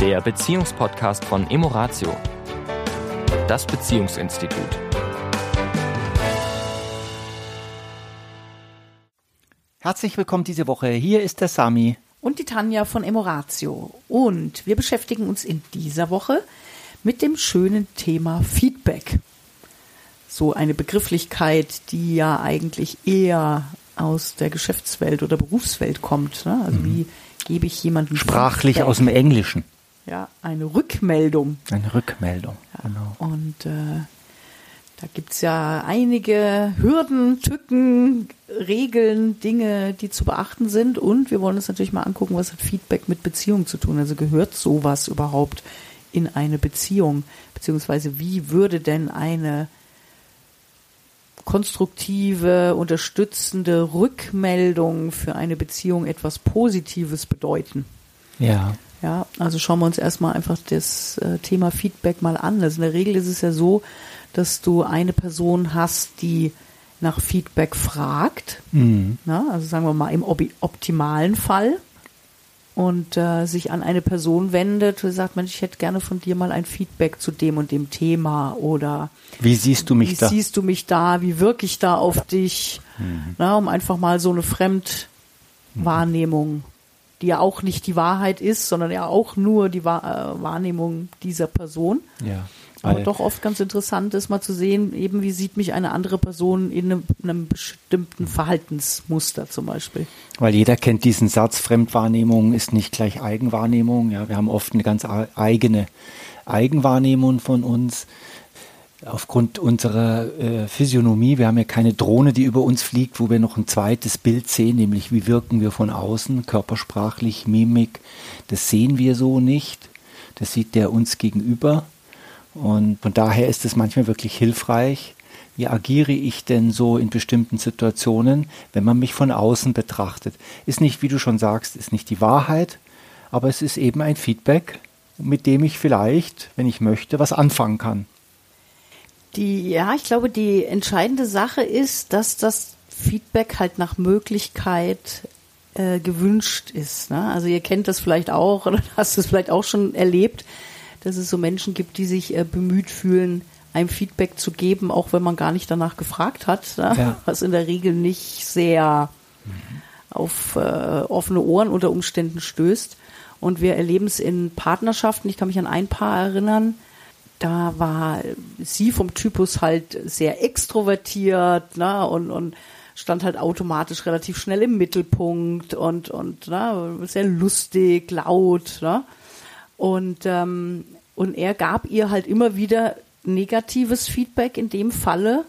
der Beziehungspodcast von Emoratio, das Beziehungsinstitut. Herzlich willkommen diese Woche. Hier ist der Sami. Und die Tanja von Emoratio. Und wir beschäftigen uns in dieser Woche mit dem schönen Thema Feedback. So eine Begrifflichkeit, die ja eigentlich eher aus der Geschäftswelt oder Berufswelt kommt. Ne? Also mhm. wie gebe ich jemanden sprachlich Feedback? aus dem Englischen. Ja, eine Rückmeldung. Eine Rückmeldung. Ja, genau. Und äh, da gibt's ja einige Hürden, Tücken, Regeln, Dinge, die zu beachten sind. Und wir wollen uns natürlich mal angucken, was hat Feedback mit Beziehung zu tun. Also gehört sowas überhaupt in eine Beziehung? Beziehungsweise wie würde denn eine konstruktive, unterstützende Rückmeldung für eine Beziehung etwas Positives bedeuten? Ja. Ja, also schauen wir uns erstmal einfach das äh, Thema Feedback mal an. Also in der Regel ist es ja so, dass du eine Person hast, die nach Feedback fragt. Mhm. Na, also sagen wir mal im optimalen Fall und äh, sich an eine Person wendet und sagt, Mensch, ich hätte gerne von dir mal ein Feedback zu dem und dem Thema oder wie siehst du mich wie da? Wie siehst du mich da? Wie wirke ich da auf dich? Mhm. Na, um einfach mal so eine Fremdwahrnehmung die ja auch nicht die Wahrheit ist, sondern ja auch nur die Wahrnehmung dieser Person. Ja. Aber doch oft ganz interessant ist mal zu sehen, eben wie sieht mich eine andere Person in einem, einem bestimmten Verhaltensmuster zum Beispiel. Weil jeder kennt diesen Satz, Fremdwahrnehmung ist nicht gleich Eigenwahrnehmung. Ja, wir haben oft eine ganz eigene Eigenwahrnehmung von uns aufgrund unserer äh, Physiognomie, wir haben ja keine Drohne, die über uns fliegt, wo wir noch ein zweites Bild sehen, nämlich wie wirken wir von außen, körpersprachlich, Mimik, das sehen wir so nicht, das sieht der uns gegenüber und von daher ist es manchmal wirklich hilfreich, wie agiere ich denn so in bestimmten Situationen, wenn man mich von außen betrachtet. Ist nicht, wie du schon sagst, ist nicht die Wahrheit, aber es ist eben ein Feedback, mit dem ich vielleicht, wenn ich möchte, was anfangen kann. Die, ja, ich glaube, die entscheidende Sache ist, dass das Feedback halt nach Möglichkeit äh, gewünscht ist. Ne? Also ihr kennt das vielleicht auch oder hast es vielleicht auch schon erlebt, dass es so Menschen gibt, die sich äh, bemüht fühlen, einem Feedback zu geben, auch wenn man gar nicht danach gefragt hat, ne? ja. was in der Regel nicht sehr mhm. auf äh, offene Ohren unter Umständen stößt. Und wir erleben es in Partnerschaften. Ich kann mich an ein Paar erinnern, da war sie vom Typus halt sehr extrovertiert ne, und, und stand halt automatisch relativ schnell im Mittelpunkt und, und ne, sehr lustig, laut. Ne? Und, ähm, und er gab ihr halt immer wieder negatives Feedback in dem Falle,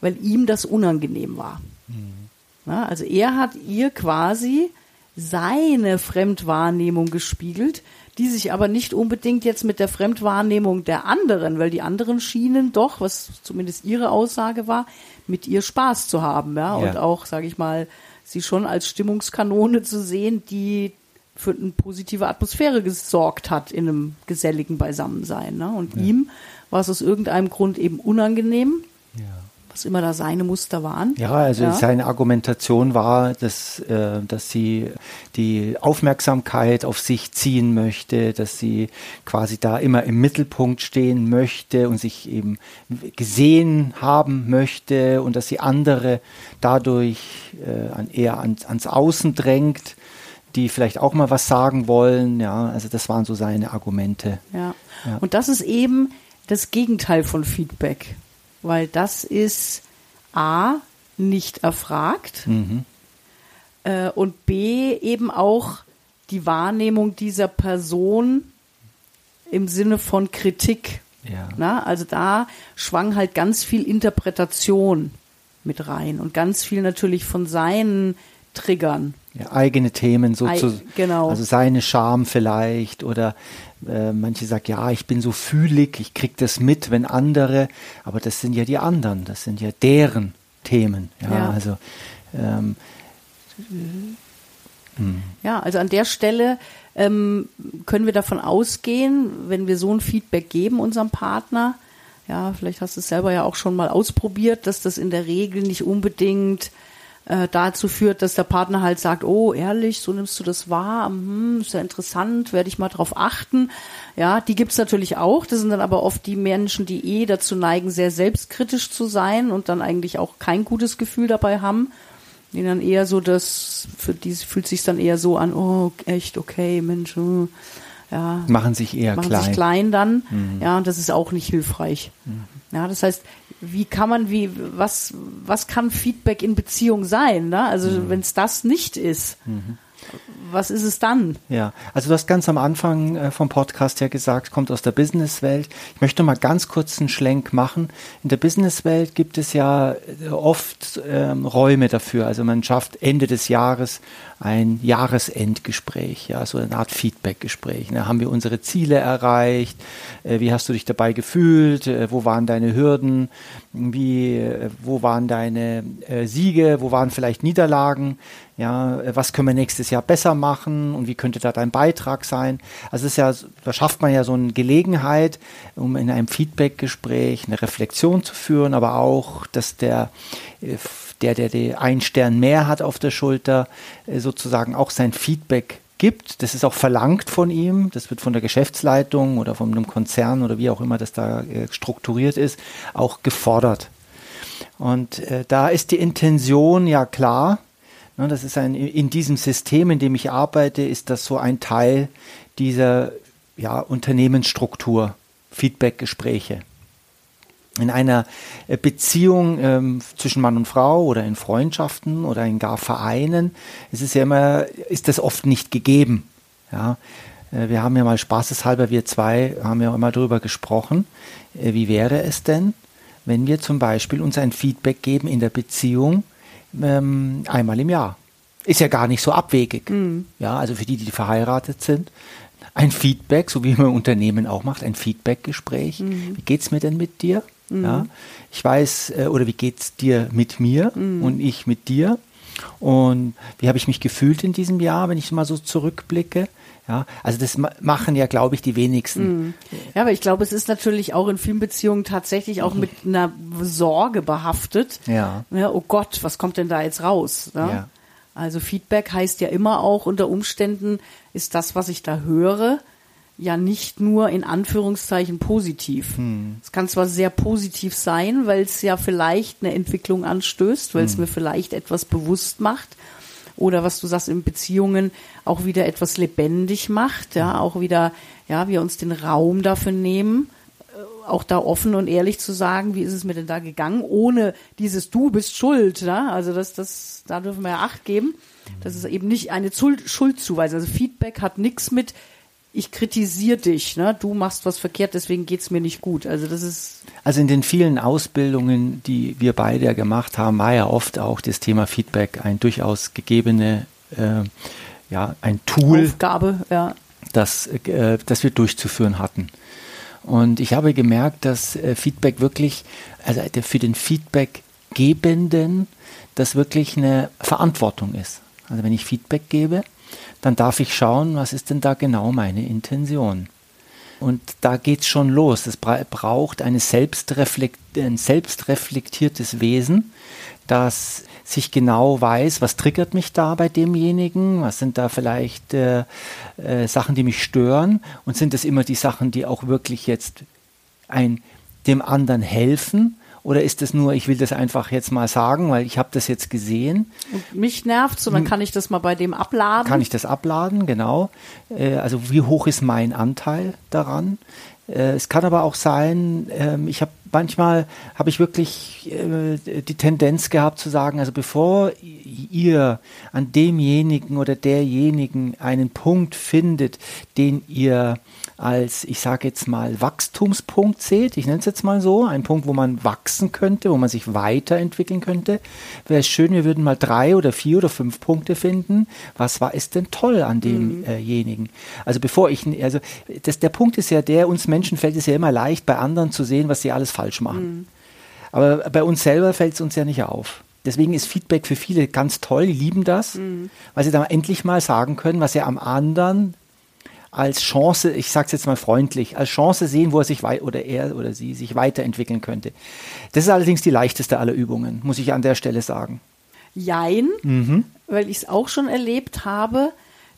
weil ihm das unangenehm war. Mhm. Ne, also er hat ihr quasi seine Fremdwahrnehmung gespiegelt, die sich aber nicht unbedingt jetzt mit der Fremdwahrnehmung der anderen, weil die anderen schienen doch, was zumindest ihre Aussage war, mit ihr Spaß zu haben, ja, ja. und auch, sage ich mal, sie schon als Stimmungskanone zu sehen, die für eine positive Atmosphäre gesorgt hat in einem geselligen Beisammensein. Ne? Und ja. ihm war es aus irgendeinem Grund eben unangenehm. Was immer da seine Muster waren. Ja, also ja. seine Argumentation war, dass, äh, dass sie die Aufmerksamkeit auf sich ziehen möchte, dass sie quasi da immer im Mittelpunkt stehen möchte und sich eben gesehen haben möchte und dass sie andere dadurch äh, an, eher ans, ans Außen drängt die vielleicht auch mal was sagen wollen. Ja, also das waren so seine Argumente. Ja. ja. Und das ist eben das Gegenteil von Feedback weil das ist A, nicht erfragt mhm. äh, und B, eben auch die Wahrnehmung dieser Person im Sinne von Kritik. Ja. Na, also da schwang halt ganz viel Interpretation mit rein und ganz viel natürlich von seinen Triggern. Ja, eigene Themen sozusagen. Genau. Also seine Scham vielleicht oder äh, manche sagen, ja, ich bin so fühlig, ich krieg das mit, wenn andere, aber das sind ja die anderen, das sind ja deren Themen. Ja, ja. also ähm, hm. ja, also an der Stelle ähm, können wir davon ausgehen, wenn wir so ein Feedback geben unserem Partner, ja, vielleicht hast du es selber ja auch schon mal ausprobiert, dass das in der Regel nicht unbedingt äh, dazu führt, dass der Partner halt sagt, oh, ehrlich, so nimmst du das wahr, hm, ist ja interessant, werde ich mal drauf achten. Ja, die gibt's natürlich auch. Das sind dann aber oft die Menschen, die eh dazu neigen, sehr selbstkritisch zu sein und dann eigentlich auch kein gutes Gefühl dabei haben. Die dann eher so das, für die fühlt sich dann eher so an, oh, echt, okay, Mensch, oh, ja. Machen sich eher machen klein. sich klein dann. Mhm. Ja, und das ist auch nicht hilfreich. Mhm. Ja, das heißt, wie kann man, wie, was, was kann Feedback in Beziehung sein? Ne? Also mhm. wenn es das nicht ist, mhm. Was ist es dann? Ja, also du hast ganz am Anfang äh, vom Podcast ja gesagt, kommt aus der Businesswelt. Ich möchte mal ganz kurz einen Schlenk machen. In der Businesswelt gibt es ja äh, oft ähm, Räume dafür. Also man schafft Ende des Jahres ein Jahresendgespräch, ja, so eine Art Feedbackgespräch. Ne? Haben wir unsere Ziele erreicht? Äh, wie hast du dich dabei gefühlt? Wo waren deine Hürden? Wie, wo waren deine Siege? Wo waren vielleicht Niederlagen? Ja, äh, was können wir nächstes Jahr besser machen? Und wie könnte da dein Beitrag sein? Also es ist ja, da schafft man ja so eine Gelegenheit, um in einem Feedbackgespräch eine Reflexion zu führen, aber auch, dass der äh, der, der die einen Stern mehr hat auf der Schulter, äh, sozusagen auch sein Feedback gibt. Das ist auch verlangt von ihm. Das wird von der Geschäftsleitung oder von einem Konzern oder wie auch immer das da strukturiert ist, auch gefordert. Und äh, da ist die Intention ja klar. Ne, das ist ein, in diesem System, in dem ich arbeite, ist das so ein Teil dieser ja, Unternehmensstruktur, Feedbackgespräche in einer äh, Beziehung ähm, zwischen Mann und Frau oder in Freundschaften oder in gar Vereinen, ist es ja immer, ist das oft nicht gegeben. Ja, äh, wir haben ja mal spaßeshalber, wir zwei haben ja immer darüber gesprochen, äh, wie wäre es denn, wenn wir zum Beispiel uns ein Feedback geben in der Beziehung ähm, einmal im Jahr. Ist ja gar nicht so abwegig. Mhm. Ja, also für die, die verheiratet sind, ein Feedback, so wie man Unternehmen auch macht, ein Feedbackgespräch. Mhm. Wie geht's mir denn mit dir? Mhm. Ja, ich weiß, äh, oder wie geht's dir mit mir mhm. und ich mit dir? Und wie habe ich mich gefühlt in diesem Jahr, wenn ich mal so zurückblicke? Ja, also das machen ja, glaube ich, die wenigsten. Mhm. Ja, aber ich glaube, es ist natürlich auch in vielen Beziehungen tatsächlich auch mit einer Sorge behaftet. Ja. ja oh Gott, was kommt denn da jetzt raus? Ne? Ja. Also Feedback heißt ja immer auch unter Umständen ist das, was ich da höre, ja nicht nur in Anführungszeichen positiv. Hm. Es kann zwar sehr positiv sein, weil es ja vielleicht eine Entwicklung anstößt, weil es hm. mir vielleicht etwas bewusst macht oder was du sagst in Beziehungen auch wieder etwas lebendig macht, ja, auch wieder, ja, wir uns den Raum dafür nehmen, äh, auch da offen und ehrlich zu sagen, wie ist es mir denn da gegangen, ohne dieses Du bist schuld, ja, also das, das, da dürfen wir ja Acht geben. Das ist eben nicht eine Schuldzuweisung. Also Feedback hat nichts mit ich kritisiere dich, ne? du machst was verkehrt, deswegen geht es mir nicht gut. Also das ist. Also in den vielen Ausbildungen, die wir beide ja gemacht haben, war ja oft auch das Thema Feedback ein durchaus gegebene, äh, ja, ein Tool. Aufgabe, ja. Das, äh, das wir durchzuführen hatten. Und ich habe gemerkt, dass äh, Feedback wirklich, also für den Feedbackgebenden, das wirklich eine Verantwortung ist. Also wenn ich Feedback gebe, dann darf ich schauen, was ist denn da genau meine Intention. Und da geht es schon los. Es braucht eine Selbstreflekt ein selbstreflektiertes Wesen, das sich genau weiß, was triggert mich da bei demjenigen, was sind da vielleicht äh, äh, Sachen, die mich stören und sind es immer die Sachen, die auch wirklich jetzt ein, dem anderen helfen oder ist es nur, ich will das einfach jetzt mal sagen, weil ich habe das jetzt gesehen. Und mich nervt dann hm. kann ich das mal bei dem abladen. Kann ich das abladen, genau. Äh, also wie hoch ist mein Anteil daran? Äh, es kann aber auch sein, ähm, ich habe manchmal habe ich wirklich äh, die Tendenz gehabt zu sagen, also bevor ihr an demjenigen oder derjenigen einen Punkt findet, den ihr als, ich sage jetzt mal, Wachstumspunkt seht, ich nenne es jetzt mal so, ein Punkt, wo man wachsen könnte, wo man sich weiterentwickeln könnte, wäre es schön, wir würden mal drei oder vier oder fünf Punkte finden. Was war es denn toll an demjenigen? Mhm. Also bevor ich, also das, der Punkt ist ja der, uns Menschen fällt es ja immer leicht, bei anderen zu sehen, was sie alles falsch machen. Mhm. Aber bei uns selber fällt es uns ja nicht auf. Deswegen ist Feedback für viele ganz toll, die lieben das, mhm. weil sie dann endlich mal sagen können, was sie am anderen als Chance, ich sage es jetzt mal freundlich, als Chance sehen, wo er sich oder er oder sie sich weiterentwickeln könnte. Das ist allerdings die leichteste aller Übungen, muss ich an der Stelle sagen. jein, weil ich es auch schon erlebt habe,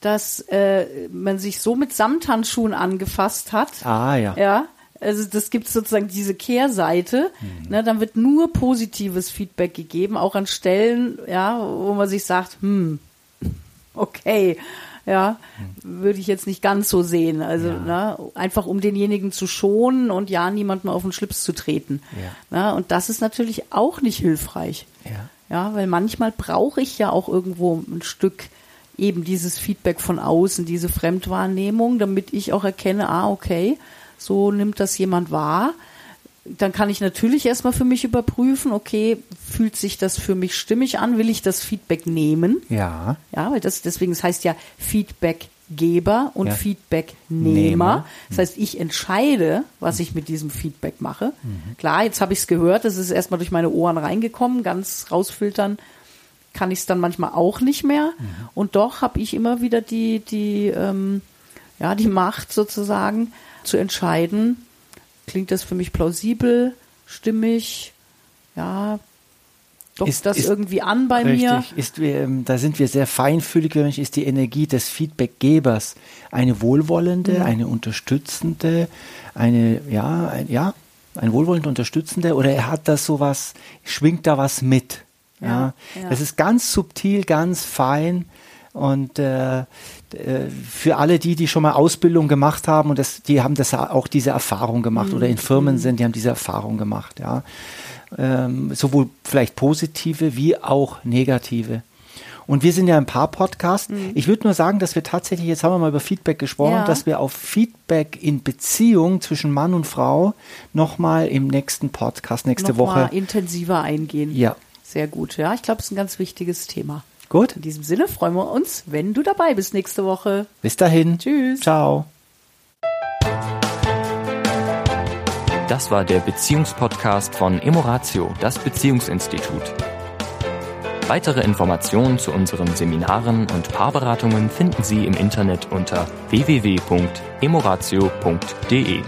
dass äh, man sich so mit Samthandschuhen angefasst hat. Ah, ja. Ja, also das gibt sozusagen diese Kehrseite. Ne, dann wird nur positives Feedback gegeben, auch an Stellen, ja, wo man sich sagt, hm, okay, ja, würde ich jetzt nicht ganz so sehen. Also ne, einfach um denjenigen zu schonen und ja niemandem auf den Schlips zu treten. Ne, und das ist natürlich auch nicht hilfreich. Ja. Ja, weil manchmal brauche ich ja auch irgendwo ein Stück eben dieses Feedback von außen, diese Fremdwahrnehmung, damit ich auch erkenne, ah, okay, so nimmt das jemand wahr. Dann kann ich natürlich erstmal für mich überprüfen, okay, fühlt sich das für mich stimmig an? Will ich das Feedback nehmen? Ja. Ja, weil das, deswegen, es heißt ja Feedbackgeber und Ja. Feedbacknehmer. Nehmer. Das heißt, ich entscheide, was ich mit diesem Feedback mache. Mhm. Klar, jetzt habe ich es gehört, das ist erstmal durch meine Ohren reingekommen, ganz rausfiltern kann ich es dann manchmal auch nicht mehr. Mhm. Und doch habe ich immer wieder die, die, ähm, ja, die Macht sozusagen zu entscheiden, klingt das für mich plausibel, stimmig, ja, dockt Ist- das ist- irgendwie an bei mir. Richtig, ist, ähm, da sind wir sehr feinfühlig, ist die Energie des Feedbackgebers eine wohlwollende, eine unterstützende, eine, ja, ein, ja, ein wohlwollend unterstützende oder er hat das sowas, schwingt da was mit. Ja, Ja, ja. Das ist ganz subtil, ganz fein und äh, für alle die, die schon mal Ausbildung gemacht haben und das, die haben das auch diese Erfahrung gemacht oder in Firmen sind, die haben diese Erfahrung gemacht, ja. Ähm, sowohl vielleicht positive wie auch negative. Und wir sind ja ein Paar-Podcast. Ich würde nur sagen, dass wir tatsächlich, jetzt haben wir mal über Feedback gesprochen, Ja. dass wir auf Feedback in Beziehung zwischen Mann und Frau nochmal im nächsten Podcast, nächste noch Woche. intensiver eingehen. Ja. Sehr gut. Ja, ich glaube, es ist ein ganz wichtiges Thema. Gut, In diesem Sinne freuen wir uns, wenn du dabei bist nächste Woche. bis dahin. Tschüss. Ciao. Das war der Beziehungspodcast von Emoratio, das Beziehungsinstitut. Weitere Informationen zu unseren Seminaren und Paarberatungen finden Sie im Internet unter www.emoratio.de.